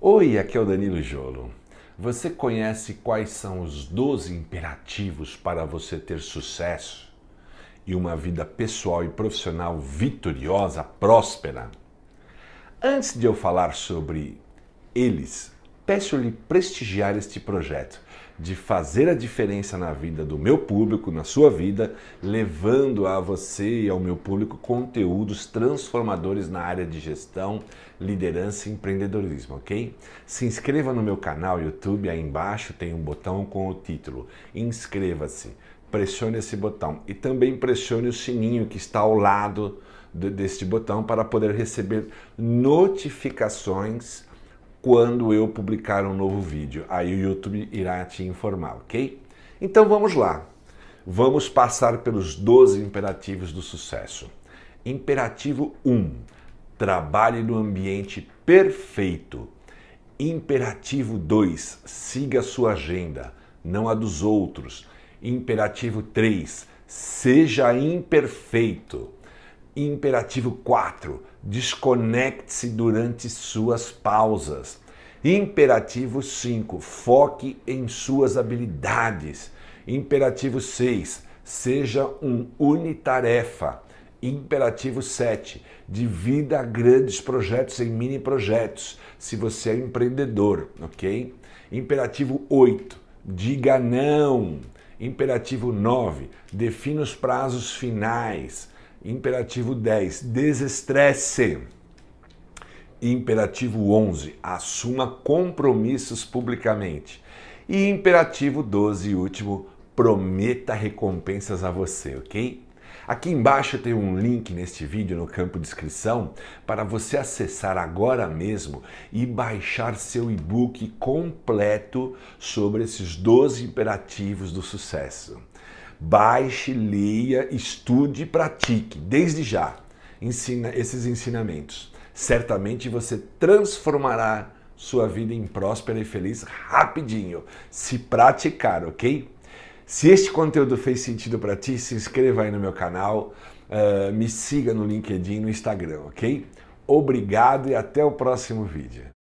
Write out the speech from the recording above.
Oi, aqui é o Danilo Jolo. Você conhece quais são os 12 imperativos para você ter sucesso e uma vida pessoal e profissional vitoriosa, próspera? Antes de eu falar sobre eles, peço-lhe prestigiar este projeto de fazer a diferença na vida do meu público, na sua vida, levando a você e ao meu público conteúdos transformadores na área de gestão, liderança e empreendedorismo, ok? Se inscreva no meu canal YouTube, aí embaixo tem um botão com o título Inscreva-se. Pressione esse botão e também pressione o sininho que está ao lado deste botão para poder receber notificações quando eu publicar um novo vídeo. Aí o YouTube irá te informar, ok? Então vamos lá. Vamos passar pelos 12 imperativos do sucesso. Imperativo 1. Trabalhe no ambiente perfeito. Imperativo 2. Siga sua agenda, não a dos outros. Imperativo 3. Seja imperfeito. Imperativo 4. Desconecte-se durante suas pausas. Imperativo 5. Foque em suas habilidades. Imperativo 6. Seja um unitarefa. Imperativo 7. Divida grandes projetos em mini projetos, se você é empreendedor, ok? Imperativo 8. Diga não. Imperativo 9. Defina os prazos finais. Imperativo 10, desestresse. Imperativo 11, assuma compromissos publicamente. E imperativo 12 e último, prometa recompensas a você, ok? Aqui embaixo tem um link neste vídeo no campo de descrição para você acessar agora mesmo e baixar seu e-book completo sobre esses 12 imperativos do sucesso. Baixe, leia, estude e pratique desde já ensina esses ensinamentos. Certamente você transformará sua vida em próspera e feliz rapidinho, se praticar, ok? Se este conteúdo fez sentido para ti, se inscreva aí no meu canal, uh, me siga no LinkedIn, no Instagram, ok? Obrigado e até o próximo vídeo.